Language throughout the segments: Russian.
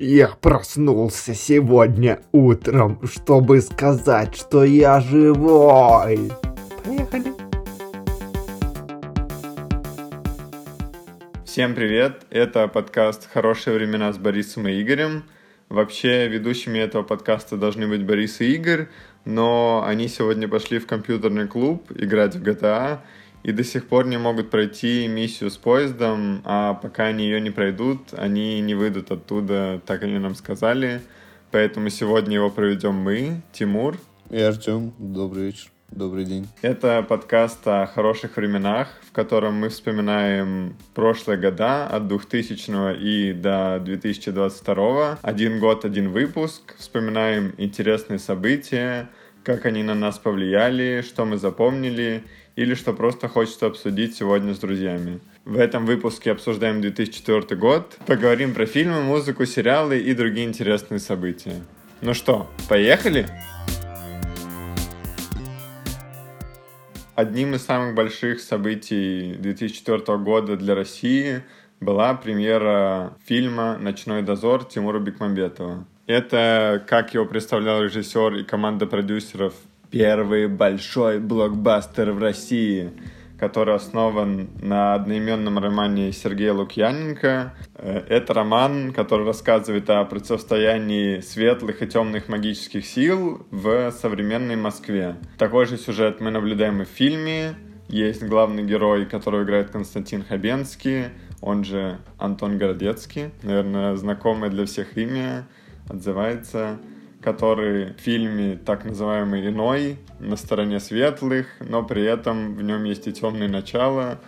Я проснулся сегодня утром, чтобы сказать, что я живой. Поехали. Всем привет! Это подкаст «Хорошие времена» с Борисом и Игорем. Вообще, ведущими этого подкаста должны быть Борис и Игорь, но они сегодня пошли в компьютерный клуб играть в GTA, и до сих пор не могут пройти миссию с поездом, а пока они ее не пройдут, они не выйдут оттуда, так они нам сказали. Поэтому сегодня его проведем мы, Тимур. И Артем. Добрый вечер. Добрый день. Это подкаст о хороших временах, в котором мы вспоминаем прошлые года от 2000 и до 2022. Один год, один выпуск. Вспоминаем интересные события, как они на нас повлияли, что мы запомнили или что просто хочется обсудить сегодня с друзьями. В этом выпуске обсуждаем 2004 год, поговорим про фильмы, музыку, сериалы и другие интересные события. Ну что, поехали? Одним из самых больших событий 2004 года для России была премьера фильма «Ночной дозор» Тимура Бекмамбетова. Это, как его представлял режиссер и команда продюсеров, первый большой блокбастер в России, который основан на одноименном романе Сергея Лукьяненко. Э, это роман, который рассказывает о противостоянии светлых и темных магических сил в современной Москве. Такой же сюжет мы наблюдаем и в фильме. Есть главный герой, которого играет Константин Хабенский, он же Антон Городецкий. Наверное, знакомое для всех имя отзывается который в фильме так называемый иной, на стороне светлых, но при этом в нем есть и темные начала,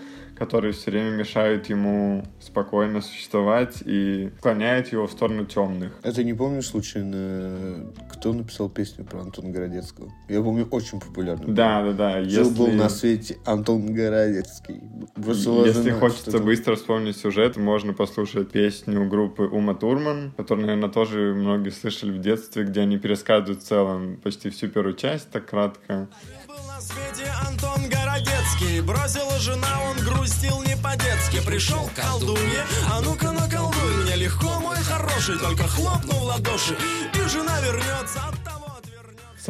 которые все время мешают ему спокойно существовать и склоняют его в сторону темных. Это не помню случайно, кто написал песню про Антона Городецкого? Я помню, очень популярную. Да, да, да. Жил если... был на свете Антон Городецкий. Бросила если жена, хочется быстро вспомнить сюжет, можно послушать песню группы Ума Турман, которую, наверное, тоже многие слышали в детстве, где они пересказывают в целом почти всю первую часть, так кратко свете Антон Городецкий Бросила жена, он грустил не по-детски. Пришел к колдунье, а ну-ка наколдуй Мне легко, мой хороший, только хлопнул ладоши И жена вернется от того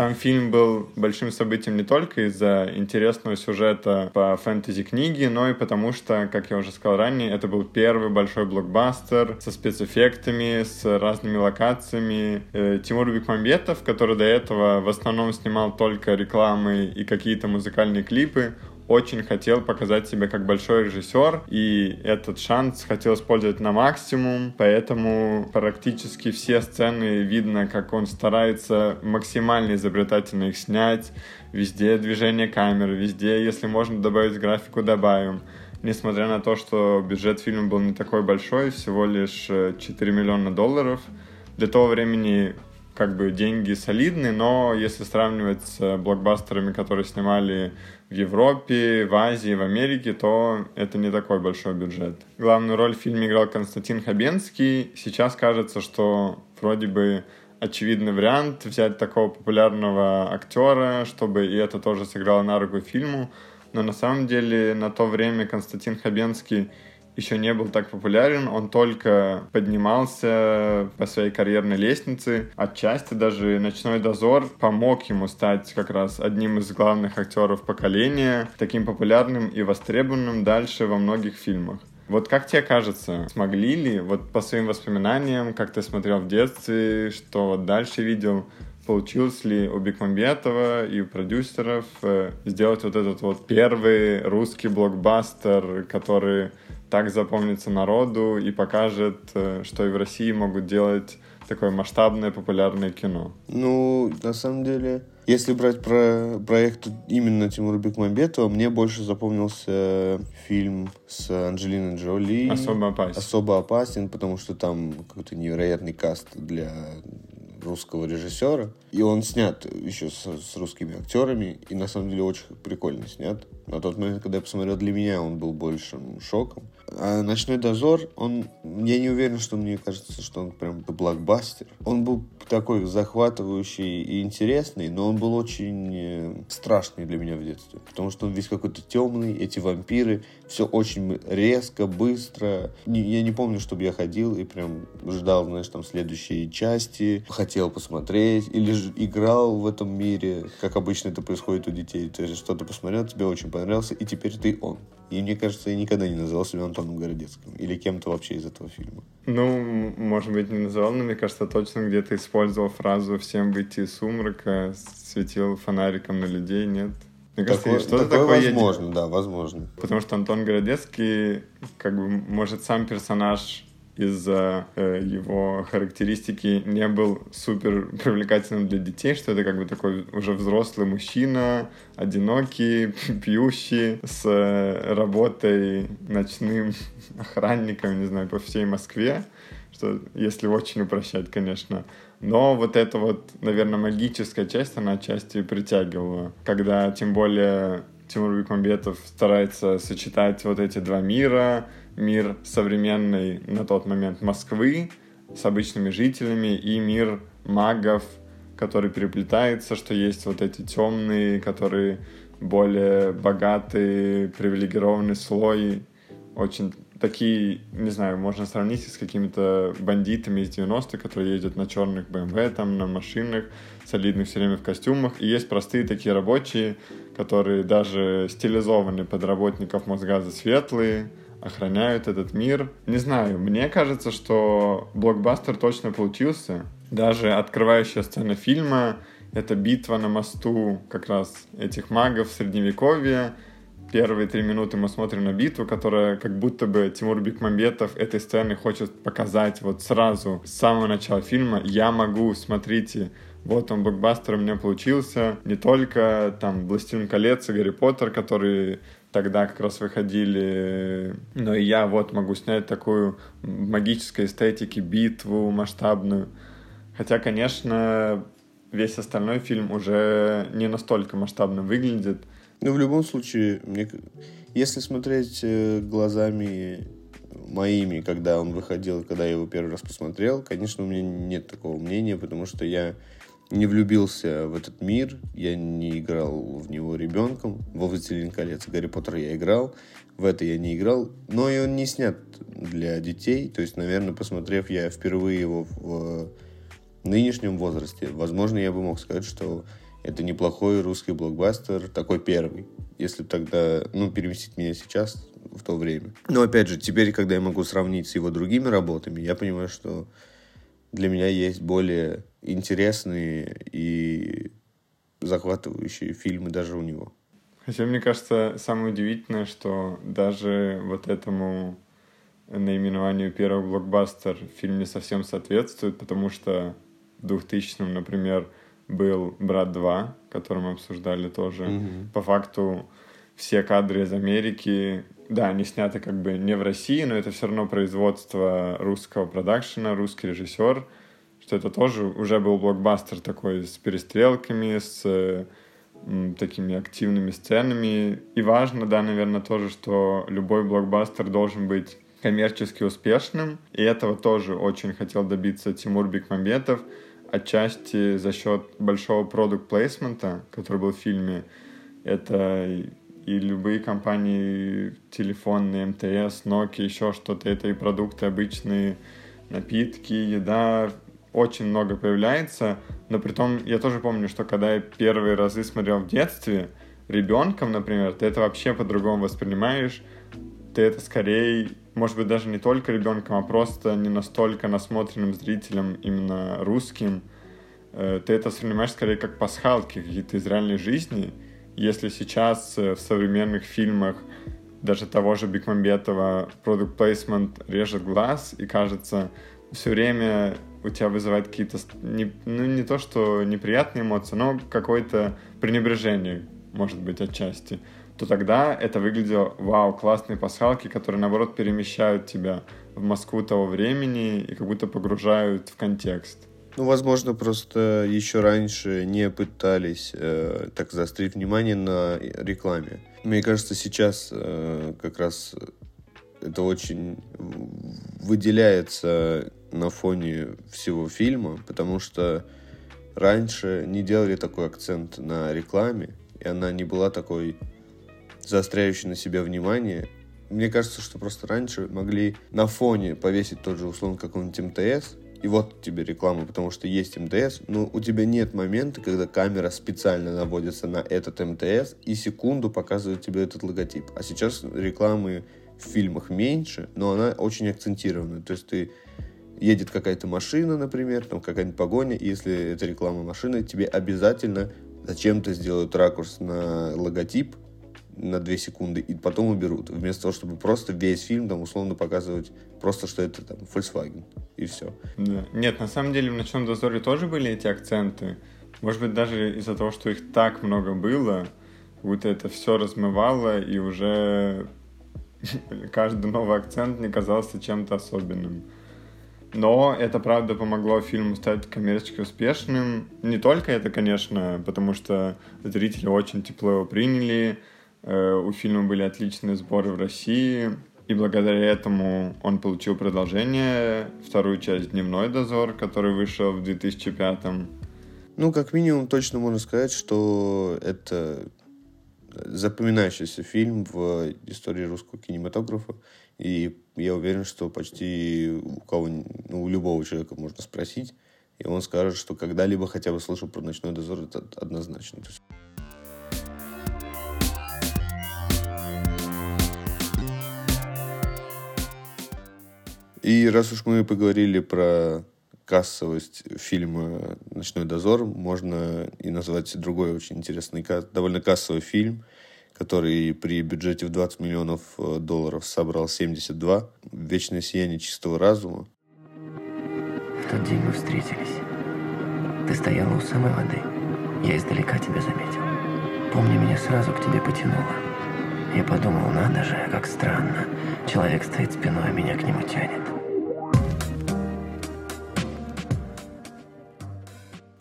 сам фильм был большим событием не только из-за интересного сюжета по фэнтези-книге, но и потому что, как я уже сказал ранее, это был первый большой блокбастер со спецэффектами, с разными локациями. Э, Тимур Бекмамбетов, который до этого в основном снимал только рекламы и какие-то музыкальные клипы, очень хотел показать себя как большой режиссер, и этот шанс хотел использовать на максимум, поэтому практически все сцены видно, как он старается максимально изобретательно их снять, везде движение камеры, везде, если можно добавить графику, добавим. Несмотря на то, что бюджет фильма был не такой большой, всего лишь 4 э, миллиона долларов, для того времени как бы деньги солидные, но если сравнивать с блокбастерами, которые снимали в Европе, в Азии, в Америке, то это не такой большой бюджет. Главную роль в фильме играл Константин Хабенский. Сейчас кажется, что вроде бы очевидный вариант взять такого популярного актера, чтобы и это тоже сыграло на руку фильму. Но на самом деле на то время Константин Хабенский еще не был так популярен, он только поднимался по своей карьерной лестнице. Отчасти даже «Ночной дозор» помог ему стать как раз одним из главных актеров поколения, таким популярным и востребованным дальше во многих фильмах. Вот как тебе кажется, смогли ли, вот по своим воспоминаниям, как ты смотрел в детстве, что дальше видел, получилось ли у Бекмамбетова и у продюсеров э, сделать вот этот вот первый русский блокбастер, который так запомнится народу и покажет, э, что и в России могут делать такое масштабное популярное кино? Ну, на самом деле, если брать про проект именно Тимура Бекмамбетова, мне больше запомнился фильм с Анджелиной Джоли. Особо опасен. Особо опасен, потому что там какой-то невероятный каст для русского режиссера. И он снят еще с, с русскими актерами. И на самом деле очень прикольно снят. На тот момент, когда я посмотрел, для меня он был большим шоком. А «Ночной дозор», он... Я не уверен, что мне кажется, что он прям блокбастер. Он был такой захватывающий и интересный, но он был очень э, страшный для меня в детстве. Потому что он весь какой-то темный, эти вампиры, все очень резко, быстро. Я не помню, чтобы я ходил и прям ждал, знаешь, там следующие части, хотел посмотреть, или же играл в этом мире, как обычно это происходит у детей. Ты что-то посмотрел, тебе очень понравился, и теперь ты он. И мне кажется, я никогда не называл себя Антоном Городецким. Или кем-то вообще из этого фильма. Ну, может быть, не называл, но мне кажется, точно где-то использовал фразу «всем выйти из сумрака», светил фонариком на людей, нет? Мне кажется, такое, что-то такое, такое возможно, есть. да, возможно. Потому что Антон Городецкий, как бы, может, сам персонаж из-за э, его характеристики не был супер привлекательным для детей, что это как бы такой уже взрослый мужчина, одинокий, пьющий, с э, работой ночным охранником, не знаю, по всей Москве, что если очень упрощать, конечно. Но вот эта вот, наверное, магическая часть, она отчасти притягивала. Когда, тем более, Тимур Бекмамбетов старается сочетать вот эти два мира, мир современной на тот момент Москвы с обычными жителями и мир магов, который переплетается, что есть вот эти темные, которые более богатый, привилегированный слой, очень такие, не знаю, можно сравнить с какими-то бандитами из 90-х, которые ездят на черных BMW, там, на машинах, солидных все время в костюмах. И есть простые такие рабочие, которые даже стилизованы под работников Мосгаза светлые, охраняют этот мир. Не знаю, мне кажется, что блокбастер точно получился. Даже открывающая сцена фильма — это битва на мосту как раз этих магов Средневековья. Первые три минуты мы смотрим на битву, которая как будто бы Тимур Бекмамбетов этой сцены хочет показать вот сразу, с самого начала фильма. Я могу, смотрите, вот он, блокбастер у меня получился. Не только там «Властелин колец» и «Гарри Поттер», которые тогда как раз выходили. Но и я вот могу снять такую магической эстетики, битву масштабную. Хотя, конечно, весь остальной фильм уже не настолько масштабно выглядит. Ну, в любом случае, мне... если смотреть э, глазами моими, когда он выходил, когда я его первый раз посмотрел, конечно, у меня нет такого мнения, потому что я не влюбился в этот мир, я не играл в него ребенком. Во «Властелин колец» Гарри Поттер я играл, в это я не играл, но и он не снят для детей, то есть, наверное, посмотрев я впервые его в нынешнем возрасте, возможно, я бы мог сказать, что это неплохой русский блокбастер, такой первый, если тогда, ну, переместить меня сейчас в то время. Но, опять же, теперь, когда я могу сравнить с его другими работами, я понимаю, что для меня есть более интересные и захватывающие фильмы даже у него. Хотя мне кажется, самое удивительное, что даже вот этому наименованию первого блокбастер фильм не совсем соответствует, потому что в 2000-м, например, был «Брат 2», который мы обсуждали тоже. Mm-hmm. По факту все кадры из Америки, да, они сняты как бы не в России, но это все равно производство русского продакшена, русский режиссер — что это тоже уже был блокбастер такой с перестрелками, с м, такими активными сценами. И важно, да, наверное, тоже, что любой блокбастер должен быть коммерчески успешным. И этого тоже очень хотел добиться Тимур Бекмамбетов, отчасти за счет большого продукт плейсмента, который был в фильме. Это и любые компании телефонные, МТС, Nokia, еще что-то, это и продукты обычные, напитки, еда, очень много появляется, но при том я тоже помню, что когда я первые разы смотрел в детстве, ребенком, например, ты это вообще по-другому воспринимаешь, ты это скорее, может быть, даже не только ребенком, а просто не настолько насмотренным зрителем, именно русским, э, ты это воспринимаешь скорее как пасхалки какие-то из реальной жизни. Если сейчас э, в современных фильмах даже того же Бекмамбетова продукт плейсмент режет глаз, и кажется, все время у тебя вызывает какие-то, не, ну не то что неприятные эмоции, но какое-то пренебрежение, может быть, отчасти, то тогда это выглядело, вау, классные пасхалки, которые, наоборот, перемещают тебя в Москву того времени и как будто погружают в контекст. Ну, возможно, просто еще раньше не пытались э, так заострить внимание на рекламе. Мне кажется, сейчас э, как раз это очень выделяется на фоне всего фильма, потому что раньше не делали такой акцент на рекламе, и она не была такой заостряющей на себя внимание. Мне кажется, что просто раньше могли на фоне повесить тот же условно какой-нибудь МТС, и вот тебе реклама, потому что есть МТС, но у тебя нет момента, когда камера специально наводится на этот МТС и секунду показывает тебе этот логотип. А сейчас рекламы в фильмах меньше, но она очень акцентированная. То есть ты едет какая-то машина, например, там какая-нибудь погоня, и если это реклама машины, тебе обязательно зачем-то сделают ракурс на логотип на 2 секунды и потом уберут. Вместо того, чтобы просто весь фильм там условно показывать просто, что это там Volkswagen и все. Да. Нет, на самом деле в «Ночном дозоре» тоже были эти акценты. Может быть, даже из-за того, что их так много было, будто это все размывало, и уже каждый новый акцент не казался чем-то особенным. Но это, правда, помогло фильму стать коммерчески успешным. Не только это, конечно, потому что зрители очень тепло его приняли, у фильма были отличные сборы в России, и благодаря этому он получил продолжение, вторую часть «Дневной дозор», который вышел в 2005 Ну, как минимум, точно можно сказать, что это запоминающийся фильм в истории русского кинематографа. И я уверен, что почти у кого, ну, у любого человека можно спросить, и он скажет, что когда-либо хотя бы слышал про «Ночной дозор», это однозначно. И раз уж мы поговорили про кассовость фильма «Ночной дозор», можно и назвать другой очень интересный, довольно кассовый фильм – который при бюджете в 20 миллионов э, долларов собрал 72. «Вечное сияние чистого разума». В тот день мы встретились. Ты стояла у самой воды. Я издалека тебя заметил. Помню, меня сразу к тебе потянуло. Я подумал, надо же, как странно. Человек стоит спиной, а меня к нему тянет.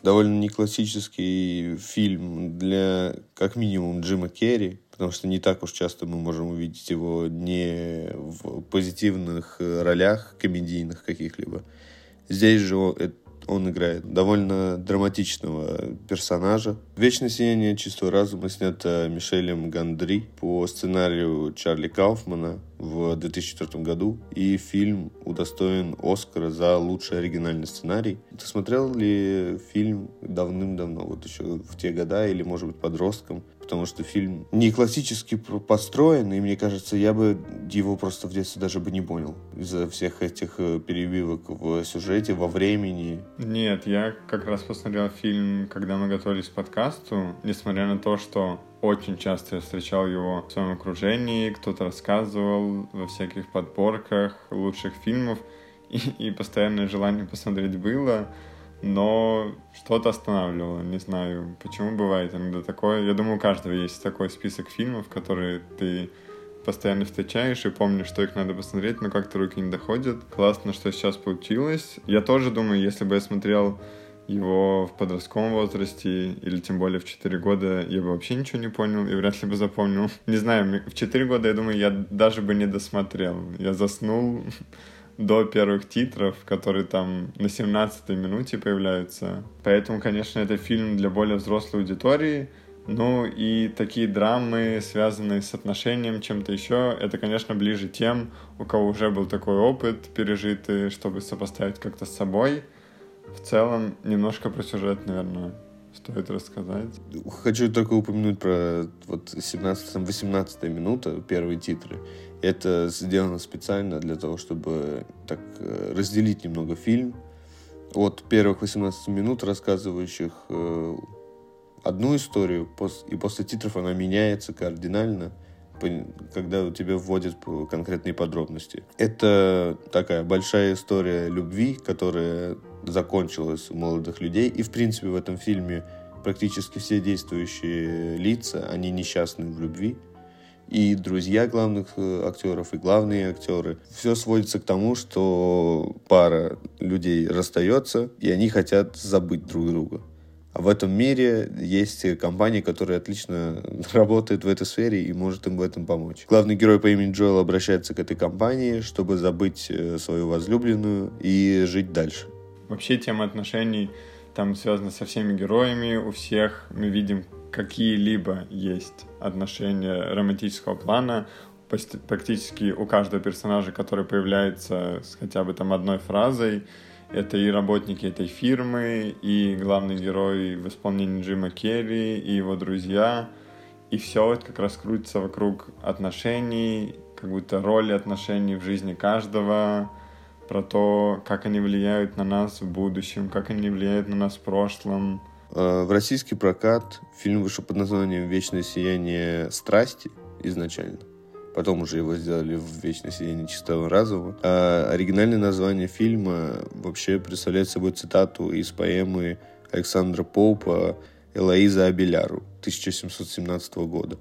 Довольно не классический фильм для, как минимум, Джима Керри, потому что не так уж часто мы можем увидеть его не в позитивных э, ролях комедийных каких-либо. Здесь же он играет довольно драматичного персонажа. «Вечное сияние чистого разума» снято Мишелем Гандри по сценарию Чарли Кауфмана в 2004 году. И фильм удостоен Оскара за лучший оригинальный сценарий. Ты смотрел ли фильм давным-давно, вот еще в те года, или, может быть, подростком? Потому что фильм не классически построен, и мне кажется, я бы его просто в детстве даже бы не понял из-за всех этих э, перебивок в сюжете, во времени. Нет, я как раз посмотрел фильм, когда мы готовились к подкасту, несмотря на то, что очень часто я встречал его в своем окружении, кто-то рассказывал во всяких подборках лучших фильмов, и, и постоянное желание посмотреть было но что-то останавливало, не знаю, почему бывает иногда такое. Я думаю, у каждого есть такой список фильмов, которые ты постоянно встречаешь и помнишь, что их надо посмотреть, но как-то руки не доходят. Классно, что сейчас получилось. Я тоже думаю, если бы я смотрел его в подростковом возрасте или тем более в 4 года, я бы вообще ничего не понял и вряд ли бы запомнил. Не знаю, в 4 года, я думаю, я даже бы не досмотрел. Я заснул до первых титров, которые там на 17-й минуте появляются. Поэтому, конечно, это фильм для более взрослой аудитории. Ну и такие драмы, связанные с отношением, чем-то еще, это, конечно, ближе тем, у кого уже был такой опыт пережитый, чтобы сопоставить как-то с собой. В целом, немножко про сюжет, наверное, стоит рассказать. Хочу только упомянуть про вот 17-18 минута, первые титры. Это сделано специально для того, чтобы так э, разделить немного фильм от первых 18 минут, рассказывающих э, одну историю, и после титров она меняется кардинально, когда у тебя вводят конкретные подробности. Это такая большая история любви, которая закончилась у молодых людей, и в принципе в этом фильме практически все действующие лица, они несчастны в любви, и друзья главных э, актеров, и главные актеры. Все сводится к тому, что пара людей расстается, и они хотят забыть друг друга. А в этом мире есть компания, которая отлично работает в этой сфере и может им в этом помочь. Главный герой по имени Джоэл обращается к этой компании, чтобы забыть э, свою возлюбленную и жить дальше. Вообще тема отношений там связана со всеми героями. У всех мы видим какие-либо есть отношения романтического плана практически у каждого персонажа, который появляется с хотя бы там одной фразой, это и работники этой фирмы, и главный герой в исполнении Джима Керри, и его друзья. И все это как раз крутится вокруг отношений, как будто роли отношений в жизни каждого, про то, как они влияют на нас в будущем, как они влияют на нас в прошлом. А, в российский прокат фильм вышел под названием «Вечное сияние страсти» изначально. Потом уже его сделали в «Вечное сияние чистого разума». А оригинальное название фильма вообще представляет собой цитату из поэмы Александра Поупа «Элоиза Абеляру» 1717 года.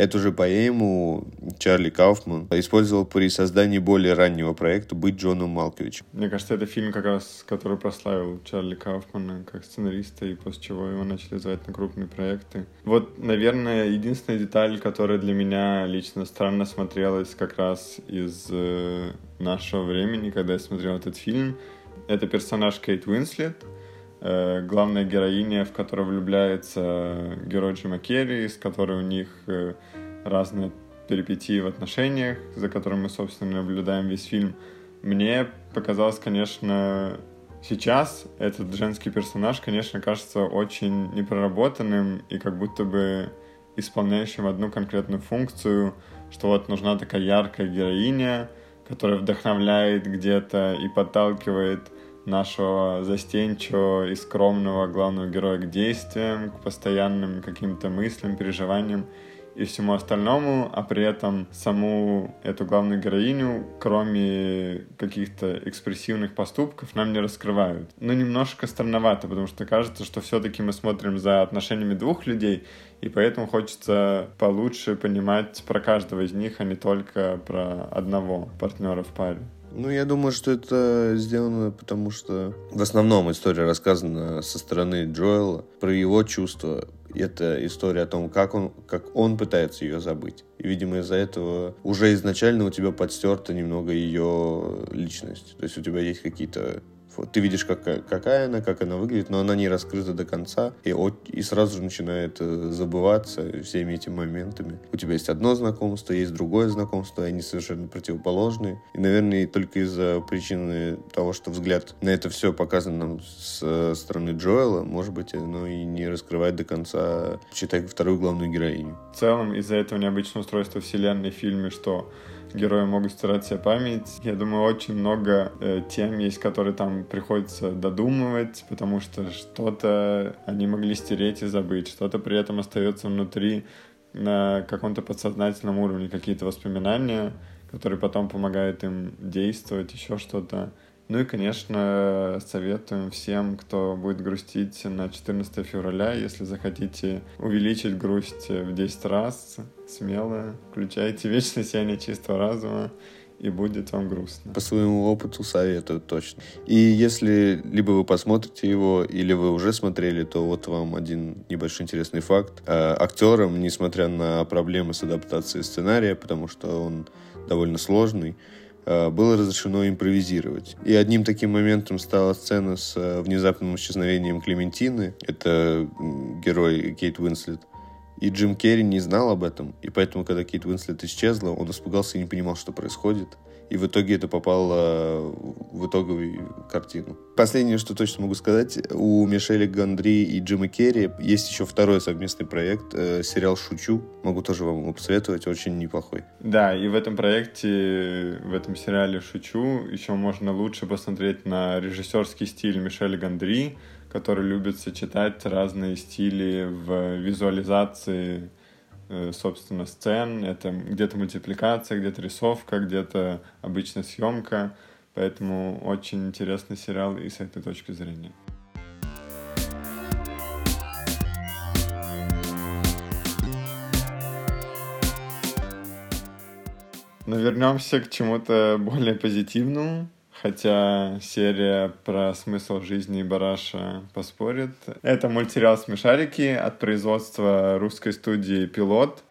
Эту же поэму Чарли Кауфман использовал при создании более раннего проекта «Быть Джоном Малковичем». Мне кажется, это фильм, как раз, который прославил Чарли Кауфмана как сценариста, и после чего его начали звать на крупные проекты. Вот, наверное, единственная деталь, которая для меня лично странно смотрелась как раз из э, нашего времени, когда я смотрел этот фильм, это персонаж Кейт Уинслет — Э, главная героиня, в которую влюбляется герой Джима Керри, с которой у них э, разные перипетии в отношениях, за которым мы, собственно, наблюдаем весь фильм. Мне показалось, конечно, сейчас этот женский персонаж, конечно, кажется очень непроработанным и как будто бы исполняющим одну конкретную функцию, что вот нужна такая яркая героиня, которая вдохновляет где-то и подталкивает нашего застенчивого и скромного главного героя к действиям, к постоянным каким-то мыслям, переживаниям и всему остальному, а при этом саму эту главную героиню, кроме каких-то экспрессивных поступков, нам не раскрывают. Ну, немножко странновато, потому что кажется, что все-таки мы смотрим за отношениями двух людей, и поэтому хочется получше понимать про каждого из них, а не только про одного партнера в паре. Ну, я думаю, что это сделано потому, что в основном история рассказана со стороны Джоэла про его чувства. Это история о том, как он, как он пытается ее забыть. И, видимо, из-за этого уже изначально у тебя подстерта немного ее личность. То есть у тебя есть какие-то ты видишь, какая, какая она, как она выглядит, но она не раскрыта до конца, и, и сразу же начинает э, забываться всеми этими моментами. У тебя есть одно знакомство, есть другое знакомство, они совершенно противоположные. И, наверное, только из-за причины того, что взгляд на это все показан нам с э, стороны Джоэла, может быть, оно и не раскрывает до конца, читай вторую главную героиню. В целом, из-за этого необычного устройства вселенной в фильме, что герои могут стирать себе память. Я думаю, очень много э, тем есть, которые там приходится додумывать, потому что что-то они могли стереть и забыть, что-то при этом остается внутри на каком-то подсознательном уровне, какие-то воспоминания, которые потом помогают им действовать, еще что-то. Ну и, конечно, советуем всем, кто будет грустить на 14 февраля, если захотите увеличить грусть в 10 раз, смело включайте вечное сияние чистого разума и будет вам грустно. По своему опыту советую точно. И если либо вы посмотрите его, или вы уже смотрели, то вот вам один небольшой интересный факт. А, актерам, несмотря на проблемы с адаптацией сценария, потому что он довольно сложный, было разрешено импровизировать. И одним таким моментом стала сцена с э, внезапным исчезновением Клементины. Это герой Кейт Уинслет. И Джим Керри не знал об этом. И поэтому, когда Кейт Уинслет исчезла, он испугался и не понимал, что происходит. И в итоге это попало в итоговую картину. Последнее, что точно могу сказать, у Мишеля Гандри и Джима Керри есть еще второй совместный проект, э, сериал «Шучу». Могу тоже вам его посоветовать, очень неплохой. Да, и в этом проекте, в этом сериале «Шучу» еще можно лучше посмотреть на режиссерский стиль Мишеля Гандри, который любит сочетать разные стили в визуализации Э, собственно, сцен. Это где-то мультипликация, где-то рисовка, где-то обычная съемка. Поэтому очень интересный сериал и с этой точки зрения. Но вернемся к чему-то более позитивному. Хотя серия про смысл жизни Бараша поспорит. Это мультсериал «Смешарики» от производства русской студии «Пилот».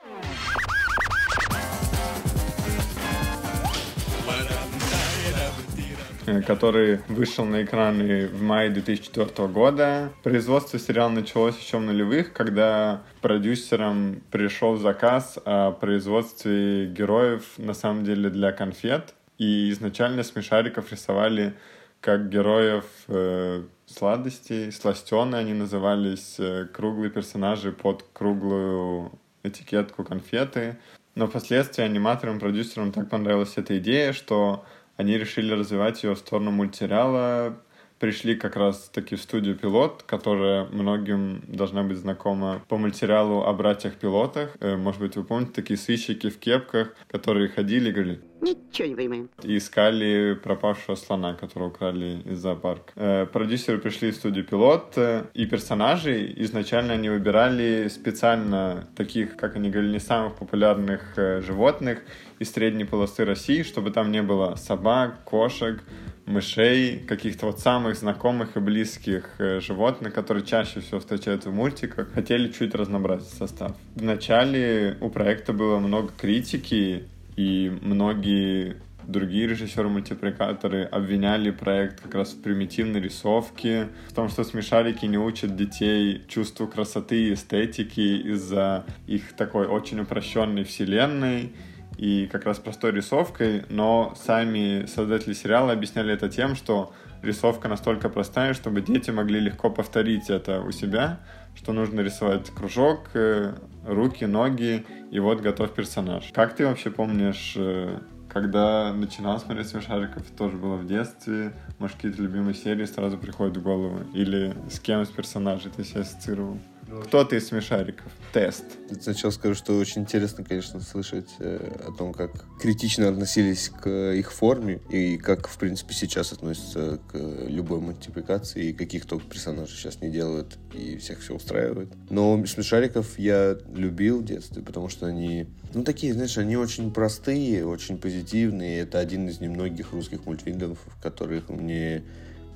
который вышел на экраны в мае 2004 года. Производство сериала началось еще в нулевых, когда продюсерам пришел заказ о производстве героев, на самом деле, для конфет. И изначально смешариков рисовали как героев э, сладостей, сластены они назывались, э, круглые персонажи под круглую этикетку конфеты. Но впоследствии аниматорам, продюсерам так понравилась эта идея, что они решили развивать ее в сторону мультсериала, пришли как раз таки в студию «Пилот», которая многим должна быть знакома по мультсериалу о братьях-пилотах. Э, может быть, вы помните, такие сыщики в кепках, которые ходили и говорили Ничего не понимаем. И искали пропавшего слона, которого украли из зоопарка. Э, продюсеры пришли в студию «Пилот», э, и персонажей изначально они выбирали специально таких, как они говорили, не самых популярных животных из средней полосы России, чтобы там не было собак, кошек, мышей, каких-то вот самых знакомых и близких э, животных, которые чаще всего встречаются в мультиках, хотели чуть разнообразить состав. В начале у проекта было много критики, и многие другие режиссеры-мультипликаторы обвиняли проект как раз в примитивной рисовке, в том, что смешарики не учат детей чувству красоты и эстетики из-за их такой очень упрощенной вселенной, и как раз простой рисовкой, но сами создатели сериала объясняли это тем, что рисовка настолько простая, чтобы дети могли легко повторить это у себя, что нужно рисовать кружок, э, руки, ноги, и вот готов персонаж. Как ты вообще помнишь, э, когда начинал смотреть «Смешариков», тоже было в детстве, может, какие-то любимые серии сразу приходят в голову? Или с кем из персонажей ты себя ассоциировал? Кто ты из смешариков? Тест. Сначала скажу, что очень интересно, конечно, слышать э, о том, как критично относились к их форме и как, в принципе, сейчас относятся к любой мультипликации и каких только персонажей сейчас не делают и всех все устраивает. Но смешариков я любил в детстве, потому что они, ну, такие, знаешь, они очень простые, очень позитивные. Это один из немногих русских мультфильмов, в которых мне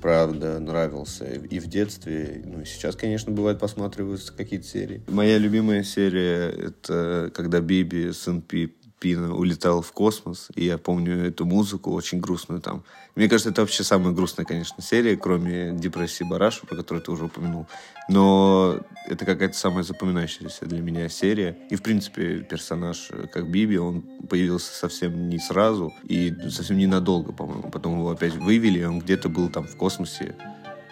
правда, нравился и в детстве. Ну, и сейчас, конечно, бывает, посматриваются какие-то серии. Моя любимая серия — это когда Биби, сын Пип, Пина улетал в космос, и я помню эту музыку очень грустную там. Мне кажется, это вообще самая грустная, конечно, серия, кроме депрессии Бараша, про которую ты уже упомянул. Но это какая-то самая запоминающаяся для меня серия. И, в принципе, персонаж, как Биби, он появился совсем не сразу и совсем ненадолго, по-моему. Потом его опять вывели, он где-то был там в космосе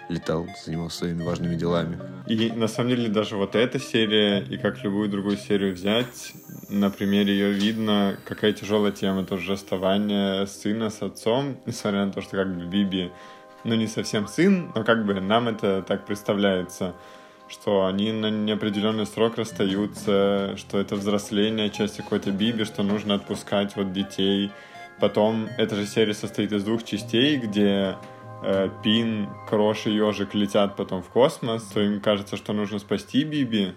летал, занимался своими важными делами. И на самом деле даже вот эта серия, и как любую другую серию взять, на примере ее видно, какая тяжелая тема, тоже расставание сына с отцом, несмотря на то, что как бы Биби, ну не совсем сын, но как бы нам это так представляется, что они на неопределенный срок расстаются, что это взросление, часть какой-то Биби, что нужно отпускать вот детей. Потом эта же серия состоит из двух частей, где э, Пин, Крош и Ежик летят потом в космос, то им кажется, что нужно спасти Биби,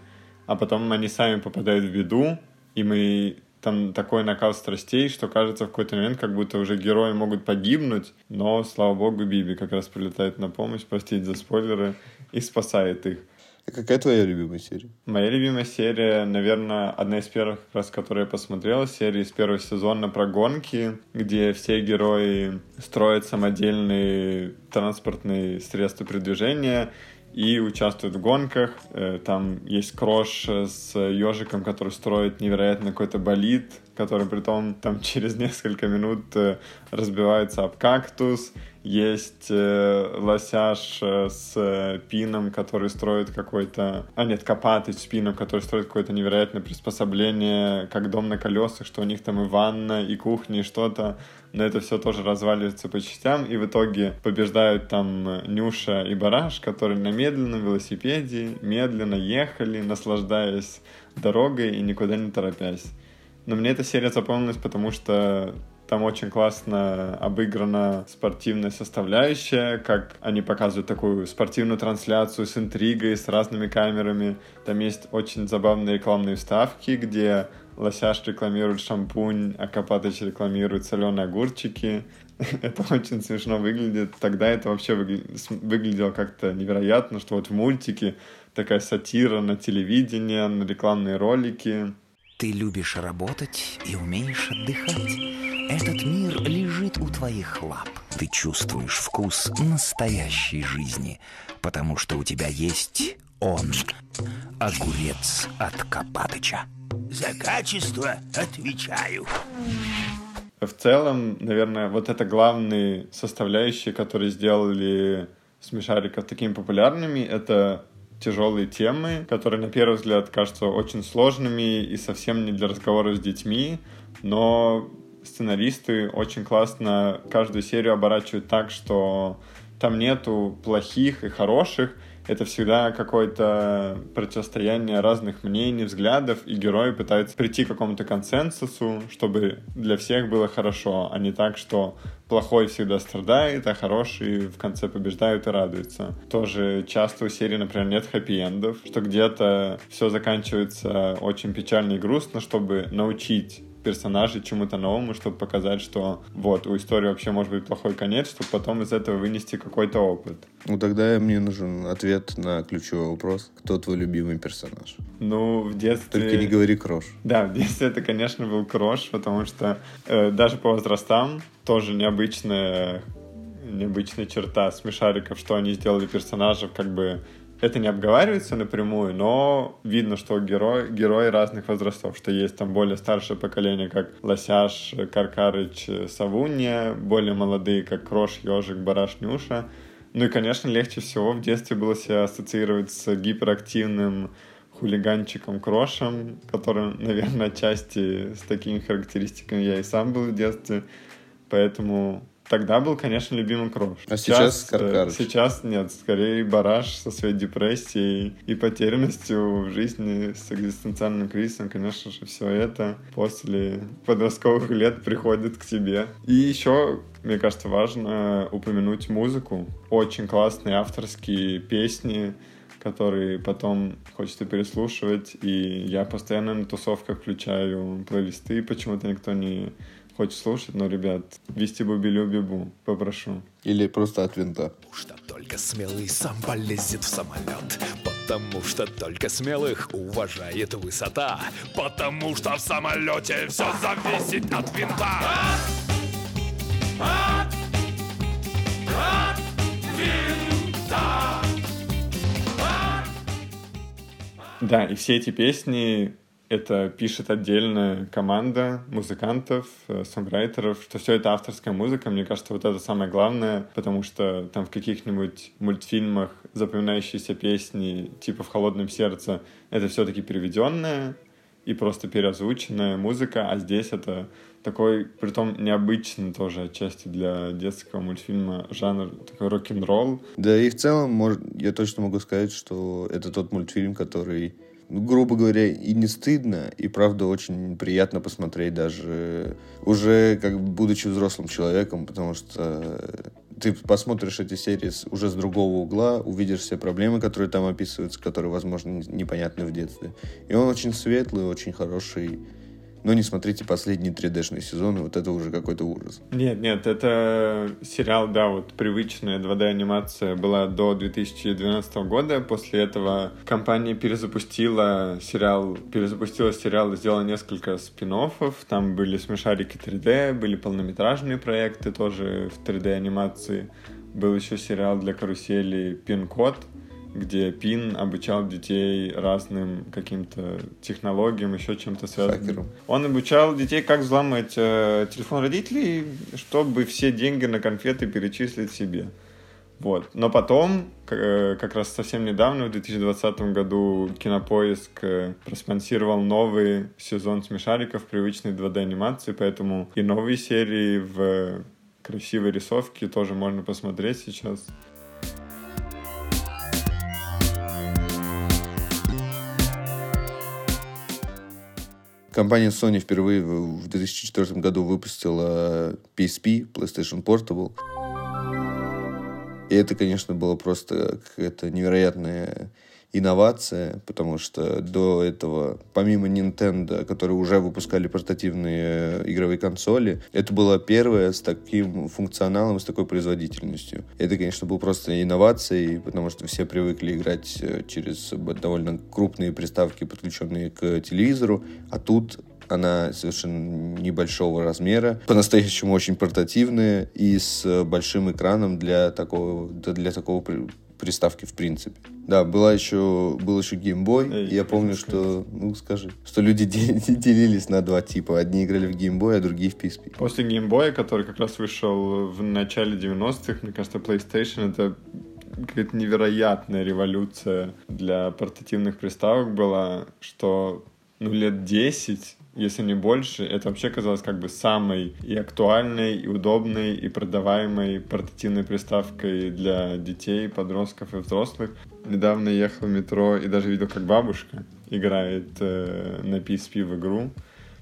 а потом они сами попадают в беду, и мы там такой накал страстей, что кажется в какой-то момент, как будто уже герои могут погибнуть, но, слава богу, Биби как раз прилетает на помощь, простите за спойлеры, и спасает их. А какая твоя любимая серия? Моя любимая серия, наверное, одна из первых, как раз, которые я посмотрел, серия из первого сезона про гонки, где все герои строят самодельные транспортные средства передвижения, и участвуют в гонках. Э, там есть Крош с ежиком, который строит невероятно какой-то болид, который при том там через несколько минут э, разбивается об кактус. Есть э, лосяш э, с э, пином, который строит какой-то... А нет, копатый с пином, который строит какое-то невероятное приспособление, как дом на колесах, что у них там и ванна, и кухня, и что-то. Но это все тоже разваливается по частям, и в итоге побеждают там э, Нюша и Бараш, которые на медленном велосипеде медленно ехали, наслаждаясь дорогой и никуда не торопясь. Но мне эта серия запомнилась, потому что там очень классно обыграна спортивная составляющая, как они показывают такую спортивную трансляцию с интригой, с разными камерами. Там есть очень забавные рекламные вставки, где Лосяш рекламирует шампунь, а Копатыч рекламирует соленые огурчики. это очень смешно выглядит. Тогда это вообще выглядело как-то невероятно, что вот в мультике такая сатира на телевидение, на рекламные ролики. Ты любишь работать и умеешь отдыхать. Этот мир лежит у твоих лап. Ты чувствуешь вкус настоящей жизни, потому что у тебя есть он, огурец от Копатыча. За качество отвечаю. В целом, наверное, вот это главные составляющие, которые сделали смешариков такими популярными, это тяжелые темы, которые на первый взгляд кажутся очень сложными и совсем не для разговора с детьми, но сценаристы очень классно каждую серию оборачивают так, что там нету плохих и хороших, это всегда какое-то противостояние разных мнений, взглядов, и герои пытаются прийти к какому-то консенсусу, чтобы для всех было хорошо, а не так, что плохой всегда страдает, а хороший в конце побеждают и радуются. Тоже часто у серии, например, нет хэппи-эндов, что где-то все заканчивается очень печально и грустно, чтобы научить персонажей чему-то новому, чтобы показать, что вот, у истории вообще может быть плохой конец, чтобы потом из этого вынести какой-то опыт. Ну, тогда мне нужен ответ на ключевой вопрос. Кто твой любимый персонаж? Ну, в детстве... Только не говори Крош. Да, в детстве это, конечно, был Крош, потому что э, даже по возрастам тоже необычная необычная черта смешариков, что они сделали персонажев как бы это не обговаривается напрямую, но видно, что герой, герои разных возрастов, что есть там более старшее поколение, как Лосяш, Каркарыч, Савунья, более молодые, как Крош, Ежик, Бараш, Нюша. Ну и, конечно, легче всего в детстве было себя ассоциировать с гиперактивным хулиганчиком Крошем, который, наверное, отчасти с такими характеристиками я и сам был в детстве. Поэтому Тогда был, конечно, любимым Крош. А сейчас, сейчас э, Каркарыч? Сейчас нет, скорее Бараш со своей депрессией и потерянностью в жизни, с экзистенциальным кризисом, конечно же, все это после подростковых лет приходит к тебе. И еще, мне кажется, важно упомянуть музыку. Очень классные авторские песни, которые потом хочется переслушивать, и я постоянно на тусовках включаю плейлисты, почему-то никто не хочет слушать, но, ребят, вести бубилю-бибу, попрошу. Или просто от винта. Что только смелый сам полезет в самолет, потому что только смелых уважает высота, потому что в самолете все зависит от винта. От, от, от винта. Да, и все эти песни это пишет отдельная команда музыкантов, э, сонграйтеров, что все это авторская музыка. Мне кажется, вот это самое главное, потому что там в каких-нибудь мультфильмах запоминающиеся песни, типа «В холодном сердце», это все-таки переведенная и просто переозвученная музыка, а здесь это такой, притом необычный тоже отчасти для детского мультфильма жанр, такой рок-н-ролл. Да и в целом, может, я точно могу сказать, что это тот мультфильм, который грубо говоря, и не стыдно, и правда очень приятно посмотреть даже уже как будучи взрослым человеком, потому что ты посмотришь эти серии уже с другого угла, увидишь все проблемы, которые там описываются, которые, возможно, непонятны в детстве. И он очень светлый, очень хороший но не смотрите последние 3D-шные сезоны, вот это уже какой-то ужас. Нет, нет, это сериал, да, вот привычная 2D-анимация была до 2012 года. После этого компания перезапустила сериал, перезапустила сериал сделала несколько спин -оффов. Там были смешарики 3D, были полнометражные проекты тоже в 3D-анимации. Был еще сериал для карусели «Пин-код», где Пин обучал детей разным каким-то технологиям, еще чем-то связанным. Хакеру. Он обучал детей, как взломать э, телефон родителей, чтобы все деньги на конфеты перечислить себе. Вот. Но потом, э, как раз совсем недавно, в 2020 году, Кинопоиск э, проспонсировал новый сезон смешариков привычной 2D-анимации, поэтому и новые серии в красивой рисовке тоже можно посмотреть сейчас. Компания Sony впервые в 2004 году выпустила PSP, PlayStation Portable. И это, конечно, было просто какая-то невероятная инновация, потому что до этого, помимо Nintendo, которые уже выпускали портативные игровые консоли, это было первое с таким функционалом, с такой производительностью. Это, конечно, был просто инновацией, потому что все привыкли играть э, через довольно крупные приставки, подключенные к телевизору, а тут она совершенно небольшого размера, по-настоящему очень портативная и с большим экраном для такого, для такого приставки в принципе. Да, была еще, был еще геймбой. Эй, я помню, что, ну скажи, что люди делились на два типа. Одни играли в геймбой, а другие в PSP. После геймбоя, который как раз вышел в начале 90-х, мне кажется, PlayStation это какая-то невероятная революция для портативных приставок была, что ну, лет 10 если не больше, это вообще казалось как бы самой и актуальной, и удобной, и продаваемой портативной приставкой для детей, подростков и взрослых. Недавно ехал в метро и даже видел, как бабушка играет э, на PSP в игру,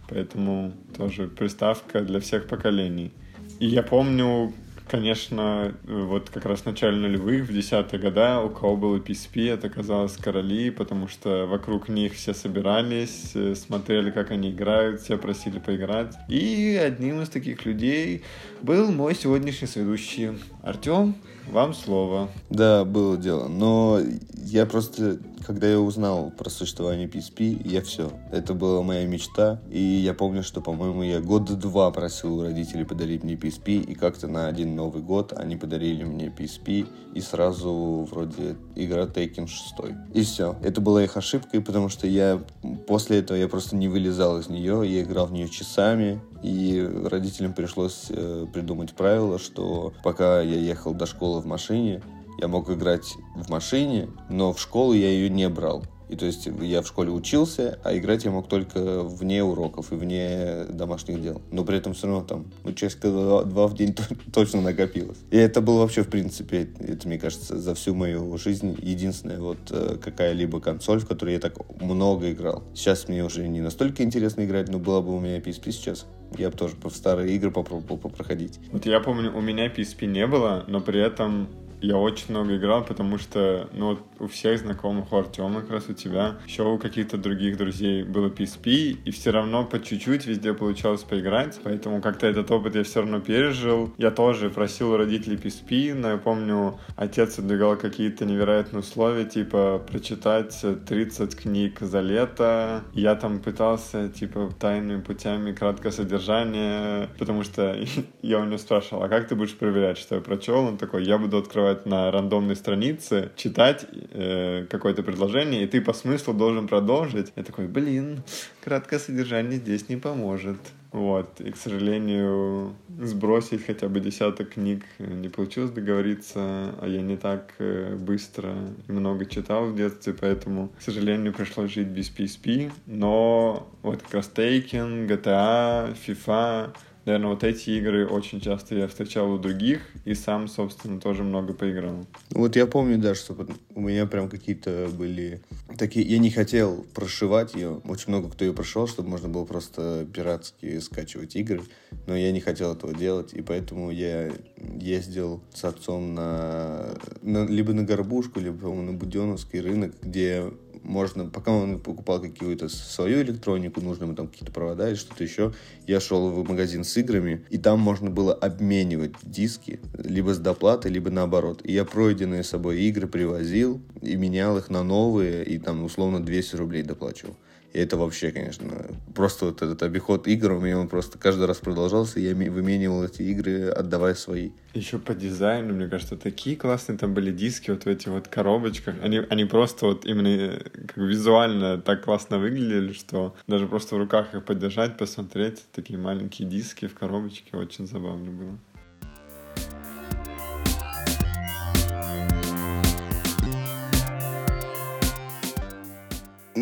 поэтому тоже приставка для всех поколений. И я помню, конечно, вот как раз в начале нулевых, в десятые года, у кого было PSP, это казалось короли, потому что вокруг них все собирались, э, смотрели, как они играют, все просили поиграть. И одним из таких людей был мой сегодняшний сведущий Артем. Вам слово. Да, было дело. Но я просто, когда я узнал про существование PSP, я все. Это была моя мечта. И я помню, что, по-моему, я года два просил у родителей подарить мне PSP. И как-то на один Новый год они подарили мне PSP. И сразу вроде игра Taken 6. И все. Это была их ошибкой, потому что я после этого я просто не вылезал из нее. Я играл в нее часами. И родителям пришлось э, придумать правило, что пока я ехал до школы в машине, я мог играть в машине, но в школу я ее не брал. И то есть я в школе учился, а играть я мог только вне уроков и вне домашних дел. Но при этом все равно там, ну, часика два в день точно накопилось. И это было вообще, в принципе, это, мне кажется, за всю мою жизнь единственная вот э, какая-либо консоль, в которой я так много играл. Сейчас мне уже не настолько интересно играть, но была бы у меня PSP сейчас, я бы тоже в старые игры попробовал попроходить. Вот я помню, у меня PSP не было, но при этом я очень много играл, потому что, ну, вот у всех знакомых, у Артема как раз у тебя, еще у каких-то других друзей было PSP, и все равно по чуть-чуть везде получалось поиграть, поэтому как-то этот опыт я все равно пережил. Я тоже просил у родителей PSP, но я помню, отец выдвигал какие-то невероятные условия, типа прочитать 30 книг за лето. Я там пытался, типа, тайными путями краткое содержание, потому что я у него спрашивал, а как ты будешь проверять, что я прочел? Он такой, я буду открывать открывать на рандомной странице, читать э, какое-то предложение, и ты по смыслу должен продолжить. Я такой, блин, краткое содержание здесь не поможет. Вот, и, к сожалению, сбросить хотя бы десяток книг не получилось договориться, а я не так э, быстро и много читал в детстве, поэтому, к сожалению, пришлось жить без PSP, но вот как раз Taken, GTA, FIFA, наверное, вот эти игры очень часто я встречал у других, и сам, собственно, тоже много поиграл. Вот я помню, да, что у меня прям какие-то были такие... Я не хотел прошивать ее. Очень много кто ее прошел, чтобы можно было просто пиратски скачивать игры. Но я не хотел этого делать, и поэтому я ездил с отцом на, на либо на Горбушку, либо, по-моему, на Буденовский рынок, где можно, пока он покупал какую-то свою электронику, нужно ему там какие-то провода или что-то еще, я шел в магазин с играми, и там можно было обменивать диски, либо с доплатой, либо наоборот. И я пройденные собой игры привозил и менял их на новые, и там условно 200 рублей доплачивал. И это вообще, конечно, просто вот этот обиход игр у меня он просто каждый раз продолжался, и я выменивал эти игры, отдавая свои. Еще по дизайну, мне кажется, такие классные там были диски вот в этих вот коробочках. Они, они просто вот именно э, как визуально так классно выглядели, что даже просто в руках их подержать, посмотреть, такие маленькие диски в коробочке, очень забавно было.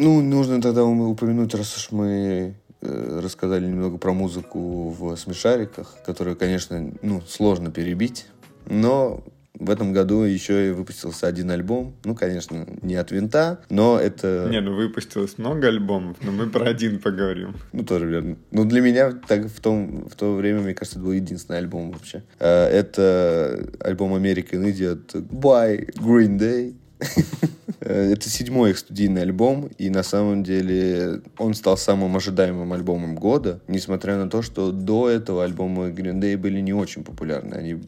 Ну, нужно тогда упомянуть, раз уж мы э, рассказали немного про музыку в смешариках, которую, конечно, ну, сложно перебить, но в этом году еще и выпустился один альбом. Ну, конечно, не от винта, но это... Не, ну выпустилось много альбомов, но мы про один поговорим. Ну, тоже верно. Ну, для меня так в, том, в то время, мне кажется, это был единственный альбом вообще. Э, это альбом American Idiot by Green Day. Э, Это седьмой их студийный альбом, и на самом деле он стал самым ожидаемым альбомом года, несмотря на то, что до этого альбомы Green Day были не очень популярны. Они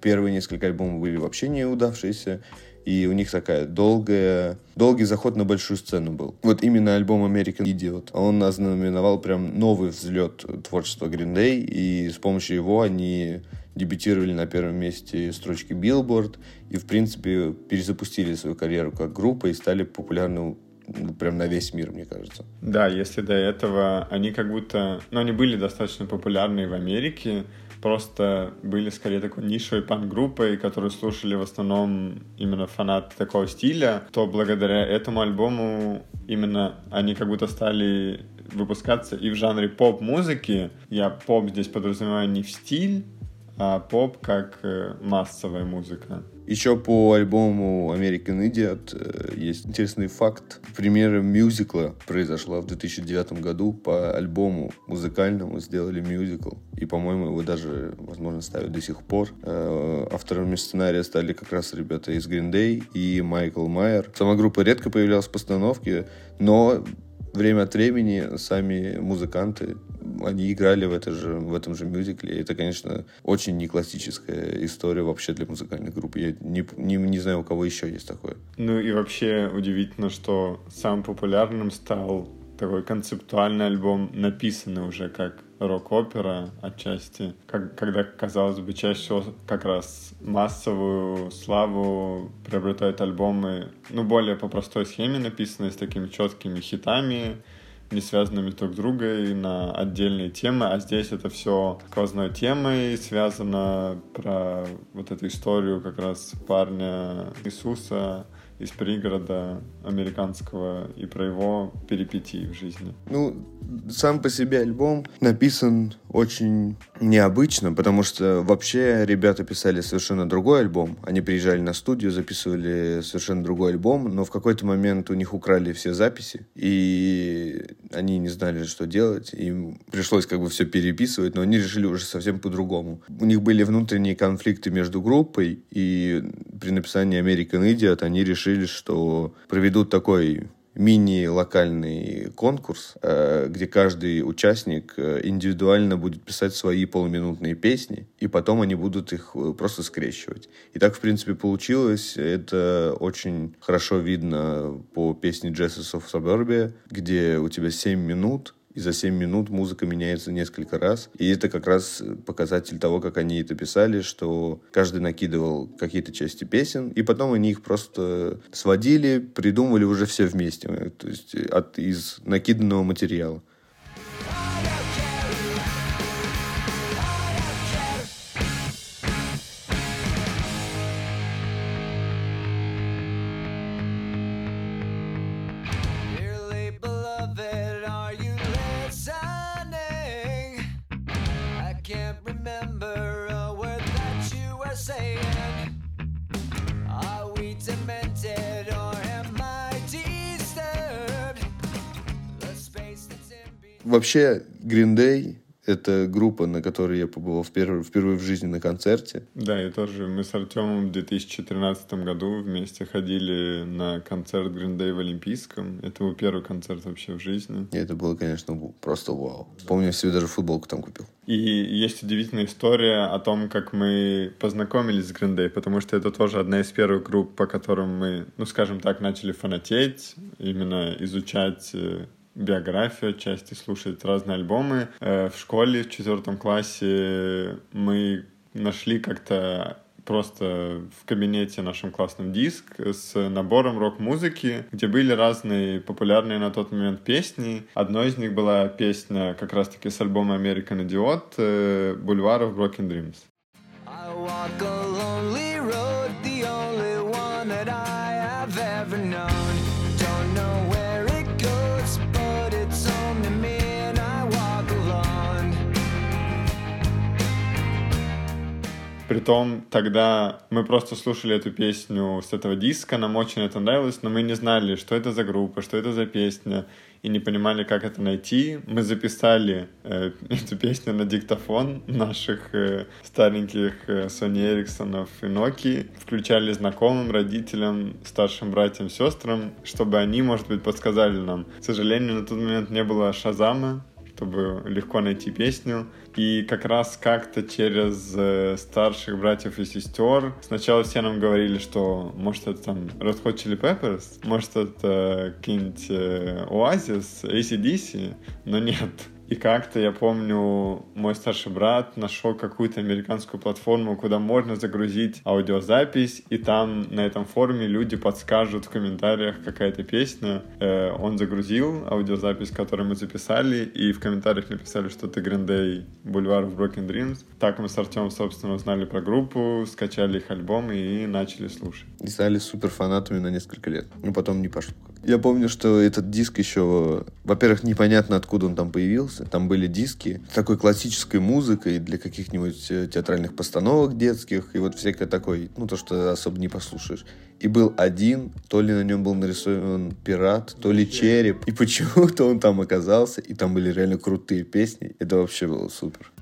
первые несколько альбомов были вообще не удавшиеся, и у них такая долгая, долгий заход на большую сцену был. Вот именно альбом American Idiot, он ознаменовал прям новый взлет творчества Green Day, и с помощью его они дебютировали на первом месте строчки Billboard и, в принципе, перезапустили свою карьеру как группа и стали популярны ну, прям на весь мир, мне кажется. Да, если до этого они как будто... Ну, они были достаточно популярны в Америке, просто были скорее такой нишевой панк-группой, которую слушали в основном именно фанаты такого стиля, то благодаря этому альбому именно они как будто стали выпускаться и в жанре поп-музыки. Я поп здесь подразумеваю не в стиль, а поп как э, массовая музыка. Еще по альбому American Idiot э, есть интересный факт. Премьера мюзикла произошла в 2009 году. По альбому музыкальному сделали мюзикл. И, по-моему, его даже, возможно, ставят до сих пор. Э, Авторами сценария стали как раз ребята из Green Day и Майкл Майер. Сама группа редко появлялась в постановке, но время от времени сами музыканты они играли в, это же, в этом же мюзикле. Это, конечно, очень не классическая история вообще для музыкальной группы. Я не, не, не знаю, у кого еще есть такое. Ну и вообще удивительно, что самым популярным стал такой концептуальный альбом, написанный уже как рок-опера отчасти, как, когда, казалось бы, чаще всего как раз массовую славу приобретают альбомы, ну, более по простой схеме написанные, с такими четкими хитами, не связанными друг с другом на отдельные темы, а здесь это все сквозной темой связано про вот эту историю как раз парня Иисуса из пригорода американского и про его перипетии в жизни. Ну, сам по себе альбом написан очень необычно, потому что вообще ребята писали совершенно другой альбом. Они приезжали на студию, записывали совершенно другой альбом, но в какой-то момент у них украли все записи, и они не знали, что делать. Им пришлось как бы все переписывать, но они решили уже совсем по-другому. У них были внутренние конфликты между группой, и при написании American Idiot они решили, что проведут такой мини-локальный конкурс, э, где каждый участник э, индивидуально будет писать свои полуминутные песни, и потом они будут их э, просто скрещивать. И так, в принципе, получилось. Это очень хорошо видно по песне Jesus of Suburbia, где у тебя 7 минут, и за 7 минут музыка меняется несколько раз. И это как раз показатель того, как они это писали, что каждый накидывал какие-то части песен, и потом они их просто сводили, придумывали уже все вместе, то есть от, из накиданного материала. Вообще, Green Day — это группа, на которой я побывал впервые, впервые в жизни на концерте. Да, и тоже мы с Артемом в 2013 году вместе ходили на концерт Green Day в Олимпийском. Это был первый концерт вообще в жизни. И это было, конечно, просто вау. Помню, я себе даже футболку там купил. И есть удивительная история о том, как мы познакомились с Green Day, потому что это тоже одна из первых групп, по которым мы, ну, скажем так, начали фанатеть, именно изучать э, биографию отчасти, слушать разные альбомы. Э, В школе в четвертом классе мы нашли как-то просто в кабинете нашем классном диск с набором рок-музыки, где были разные популярные на тот момент песни. Одной из них была песня как раз-таки с альбома American Idiot э, «Бульвар of Broken Dreams». I walk a lonely Притом тогда мы просто слушали эту песню с этого диска, нам очень это нравилось, но мы не знали, что это за группа, что это за песня, и не понимали, как это найти. Мы записали э, эту песню на диктофон наших э, стареньких э, Sony Эриксонов и Nokia, включали знакомым, родителям, старшим братьям, сестрам, чтобы они, может быть, подсказали нам. К сожалению, на тот момент не было Шазама, чтобы легко найти песню. И как раз как-то через э, старших братьев и сестер сначала все нам говорили, что может это там Red Hot Chili Peppers, может это какие-нибудь э, Oasis, ACDC, но нет. И как-то, я помню, мой старший брат нашел какую-то американскую платформу, куда можно загрузить аудиозапись, и там на этом форуме люди подскажут в комментариях какая-то песня. Э, он загрузил аудиозапись, которую мы записали, и в комментариях написали, что ты Green Бульвар в Broken Dreams. Так мы с Артемом, собственно, узнали про группу, скачали их альбомы и начали слушать. И стали супер фанатами на несколько лет. Ну, потом не пошло. Я помню, что этот диск еще, во-первых, непонятно, откуда он там появился. Там были диски с такой классической музыкой для каких-нибудь э, театральных постановок детских. И вот всякое такое, ну, то, что особо не послушаешь. И был один, то ли на нем был нарисован пират, то ли череп. И почему-то он там оказался, и там были реально крутые песни. Это вообще было супер.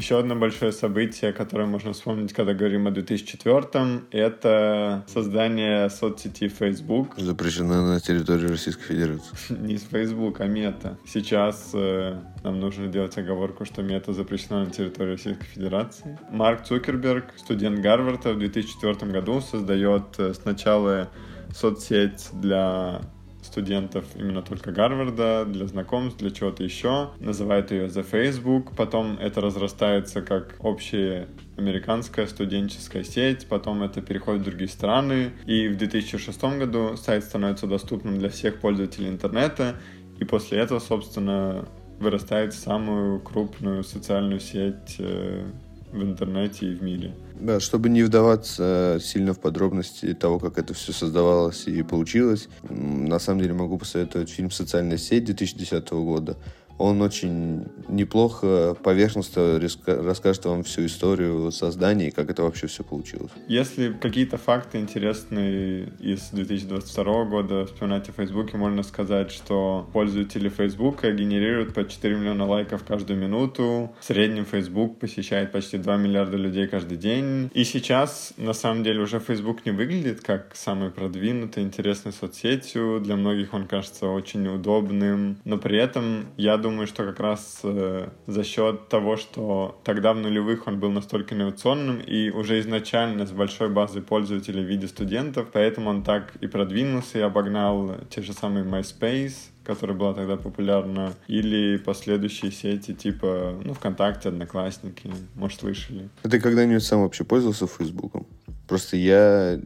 Еще одно большое событие, которое можно вспомнить, когда говорим о 2004 это создание соцсети Facebook. Запрещено на территории Российской Федерации. Не с Facebook, а Мета. Сейчас э, нам нужно делать оговорку, что Мета запрещена на территории Российской Федерации. Марк Цукерберг, студент Гарварда, в 2004 году создает э, сначала соцсеть для студентов именно только Гарварда, для знакомств, для чего-то еще. Называют ее The Facebook. Потом это разрастается как общая американская студенческая сеть, потом это переходит в другие страны, и в 2006 году сайт становится доступным для всех пользователей интернета, и после этого, собственно, вырастает в самую крупную социальную сеть э, в интернете и в мире. Да, чтобы не вдаваться сильно в подробности того, как это все создавалось и получилось, на самом деле могу посоветовать фильм «Социальная сеть» 2010 года. Он очень неплохо, поверхностно расскажет вам всю историю создания и как это вообще все получилось. Если какие-то факты интересные из 2022 года вспоминать о Фейсбуке, можно сказать, что пользователи Фейсбука генерируют по 4 миллиона лайков каждую минуту. В среднем Фейсбук посещает почти 2 миллиарда людей каждый день. И сейчас, на самом деле, уже Фейсбук не выглядит как самой продвинутой, интересной соцсетью. Для многих он кажется очень удобным. Но при этом, я думаю, думаю, что как раз э, за счет того, что тогда в нулевых он был настолько инновационным и уже изначально с большой базой пользователей в виде студентов, поэтому он так и продвинулся и обогнал те же самые MySpace, которая была тогда популярна, или последующие сети типа, ну, ВКонтакте, Одноклассники, может, слышали. А ты когда-нибудь сам вообще пользовался Фейсбуком? Просто я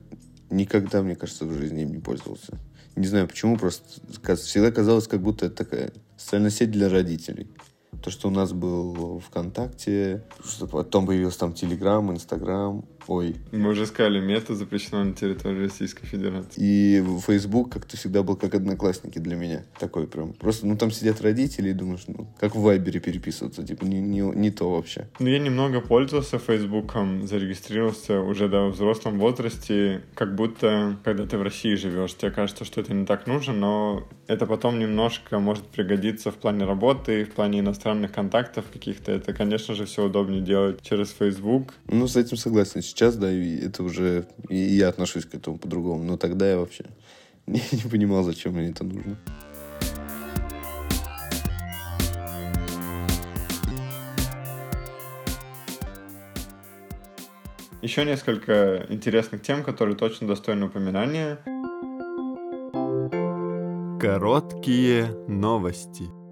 никогда, мне кажется, в жизни им не пользовался. Не знаю почему, просто всегда казалось, как будто это такая социальная сеть для родителей. То, что у нас был ВКонтакте, что потом появился там Телеграм, Инстаграм, Ой. Мы уже сказали, мета запрещена на территории Российской Федерации. И Facebook как-то всегда был как одноклассники для меня. Такой прям. Просто, ну, там сидят родители и думаешь, ну, как в Вайбере переписываться. Типа, не, не, не то вообще. Ну, я немного пользовался Фейсбуком, зарегистрировался уже да, в взрослом возрасте, как будто, когда ты в России живешь, тебе кажется, что это не так нужно, но это потом немножко может пригодиться в плане работы, в плане иностранных контактов каких-то. Это, конечно же, все удобнее делать через Facebook. Ну, с этим согласен сейчас, да, и это уже... И я отношусь к этому по-другому. Но тогда я вообще не, не понимал, зачем мне это нужно. Еще несколько интересных тем, которые точно достойны упоминания. Короткие новости.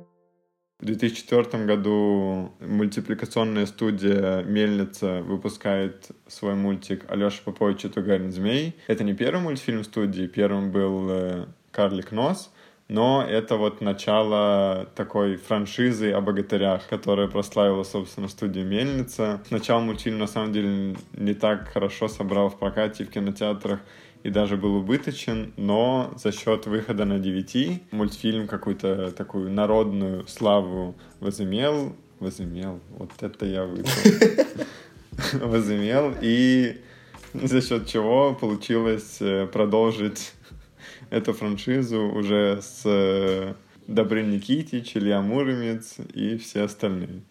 В 2004 году мультипликационная студия «Мельница» выпускает свой мультик «Алеша Попович и Тугарин Змей». Это не первый мультфильм студии, первым был э, «Карлик Нос», но это вот начало такой франшизы о богатырях, которая прославила, собственно, студию «Мельница». Сначала мультфильм, на самом деле, не так хорошо собрал в прокате и в кинотеатрах и даже был убыточен, но за счет выхода на DVD мультфильм какую-то такую народную славу возымел, возымел, вот это я выпал, возымел, и за счет чего получилось э, продолжить эту франшизу уже с э, Добрын Никитич, Илья Муромец и все остальные.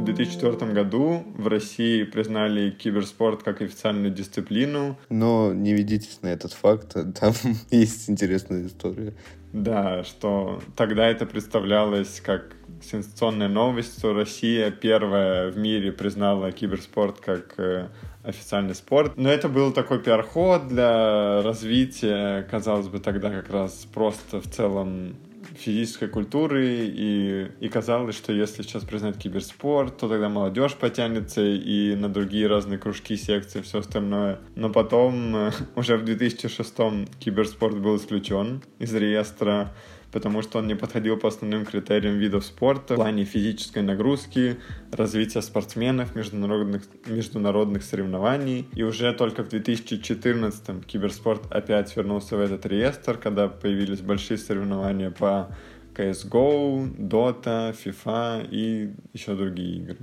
В 2004 году в России признали киберспорт как официальную дисциплину. Но не ведитесь на этот факт, там есть интересная история. Да, что тогда это представлялось как сенсационная новость, что Россия первая в мире признала киберспорт как э, официальный спорт. Но это был такой пиар-ход для развития, казалось бы, тогда как раз просто в целом физической культуры, и, и казалось, что если сейчас признать киберспорт, то тогда молодежь потянется и на другие разные кружки, секции, все остальное. Но потом, э, уже в 2006 киберспорт был исключен из реестра потому что он не подходил по основным критериям видов спорта в плане физической нагрузки, развития спортсменов, международных, международных соревнований. И уже только в 2014 киберспорт опять вернулся в этот реестр, когда появились большие соревнования по CSGO, Dota, FIFA и еще другие игры.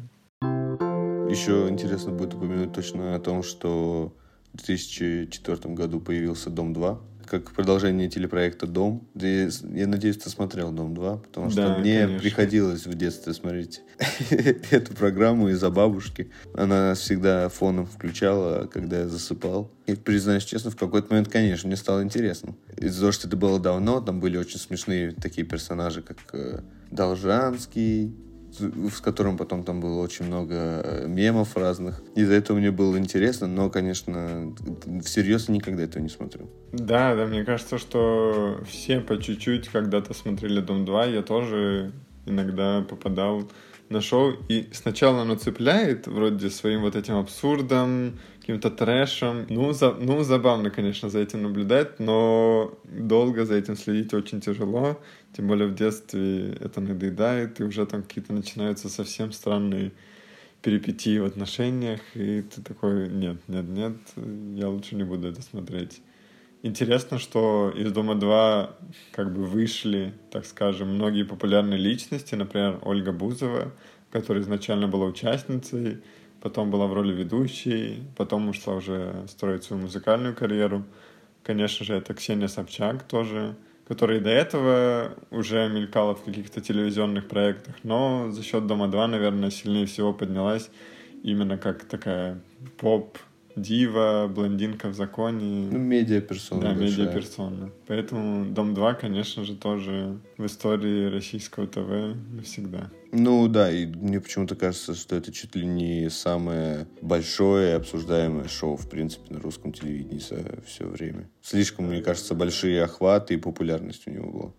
Еще интересно будет упомянуть точно о том, что в 2004 году появился Дом 2, как продолжение телепроекта «Дом». Я надеюсь, ты смотрел «Дом 2», потому что да, мне конечно. приходилось в детстве смотреть эту программу из-за бабушки. Она всегда фоном включала, когда я засыпал. И, признаюсь честно, в какой-то момент, конечно, мне стало интересно. Из-за того, что это было давно, там были очень смешные такие персонажи, как э, Должанский, с которым потом там было очень много э, мемов разных. Из-за этого мне было интересно, но, конечно, всерьез никогда этого не смотрел. Да, да, мне кажется, что все по чуть-чуть когда-то смотрели «Дом 2», я тоже иногда попадал на шоу, и сначала оно цепляет вроде своим вот этим абсурдом, каким-то трэшем. Ну, за, ну, забавно, конечно, за этим наблюдать, но долго за этим следить очень тяжело. Тем более в детстве это надоедает, и уже там какие-то начинаются совсем странные перипетии в отношениях, и ты такой, нет, нет, нет, я лучше не буду это смотреть. Интересно, что из «Дома 2» как бы вышли, так скажем, многие популярные личности, например, Ольга Бузова, которая изначально была участницей, потом была в роли ведущей, потом ушла уже строить свою музыкальную карьеру. Конечно же, это Ксения Собчак тоже, которая и до этого уже мелькала в каких-то телевизионных проектах, но за счет «Дома-2», наверное, сильнее всего поднялась именно как такая поп дива, блондинка в законе. Ну, медиаперсона. Да, медиаперсона. Поэтому Дом-2, конечно же, тоже в истории российского ТВ навсегда. Ну да, и мне почему-то кажется, что это чуть ли не самое большое обсуждаемое шоу, в принципе, на русском телевидении за все время. Слишком, мне кажется, большие охваты и популярность у него была.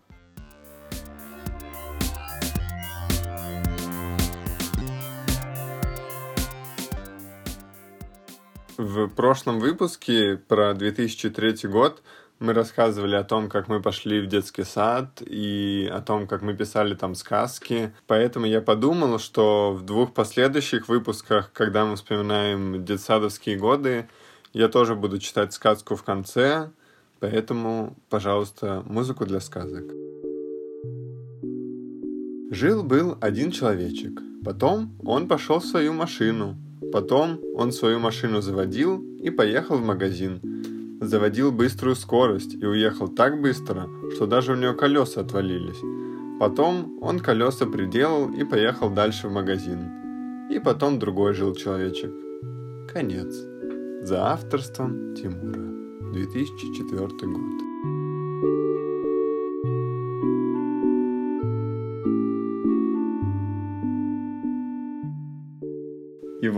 В прошлом выпуске про 2003 год мы рассказывали о том, как мы пошли в детский сад и о том, как мы писали там сказки. Поэтому я подумал, что в двух последующих выпусках, когда мы вспоминаем детсадовские годы, я тоже буду читать сказку в конце. Поэтому, пожалуйста, музыку для сказок. Жил-был один человечек. Потом он пошел в свою машину, Потом он свою машину заводил и поехал в магазин. Заводил быструю скорость и уехал так быстро, что даже у него колеса отвалились. Потом он колеса приделал и поехал дальше в магазин. И потом другой жил человечек. Конец. За авторством Тимура. 2004 год.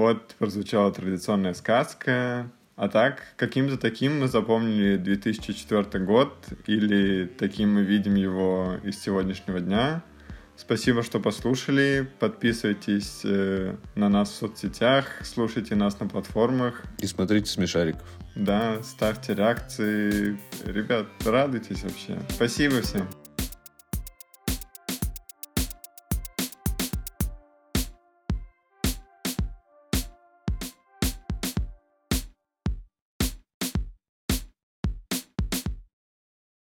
Вот прозвучала традиционная сказка. А так, каким-то таким мы запомнили 2004 год, или таким мы видим его из сегодняшнего дня. Спасибо, что послушали. Подписывайтесь э, на нас в соцсетях, слушайте нас на платформах. И смотрите смешариков. Да, ставьте реакции. Ребят, радуйтесь вообще. Спасибо всем.